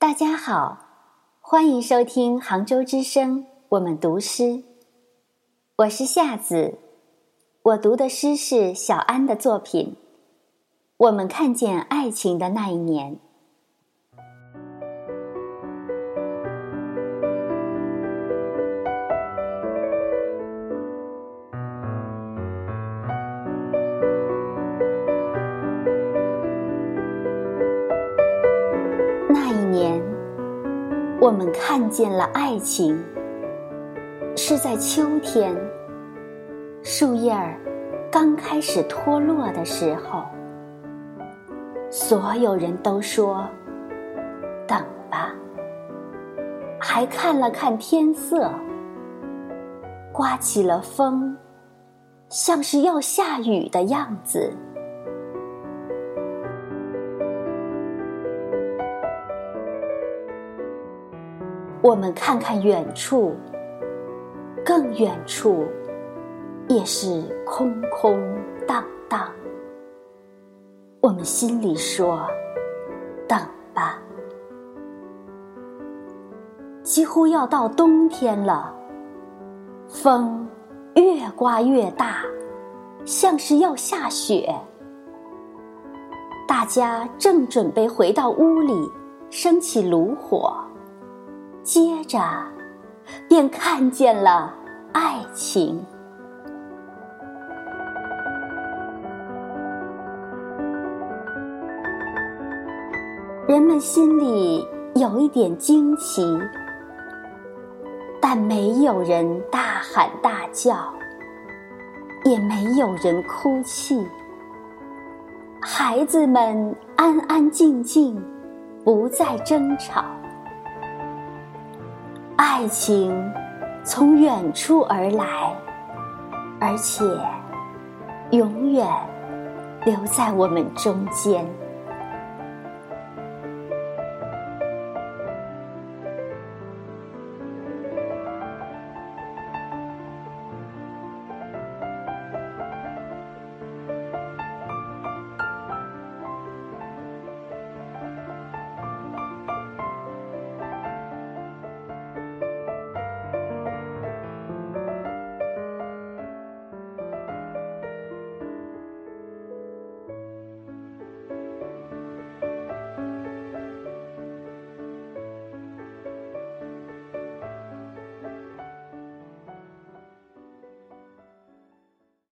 大家好，欢迎收听杭州之声，我们读诗。我是夏子，我读的诗是小安的作品。我们看见爱情的那一年。我们看见了爱情，是在秋天，树叶儿刚开始脱落的时候。所有人都说：“等吧。”还看了看天色，刮起了风，像是要下雨的样子。我们看看远处，更远处也是空空荡荡。我们心里说：“等吧。”几乎要到冬天了，风越刮越大，像是要下雪。大家正准备回到屋里，升起炉火。接着，便看见了爱情。人们心里有一点惊奇，但没有人大喊大叫，也没有人哭泣。孩子们安安静静，不再争吵。爱情从远处而来，而且永远留在我们中间。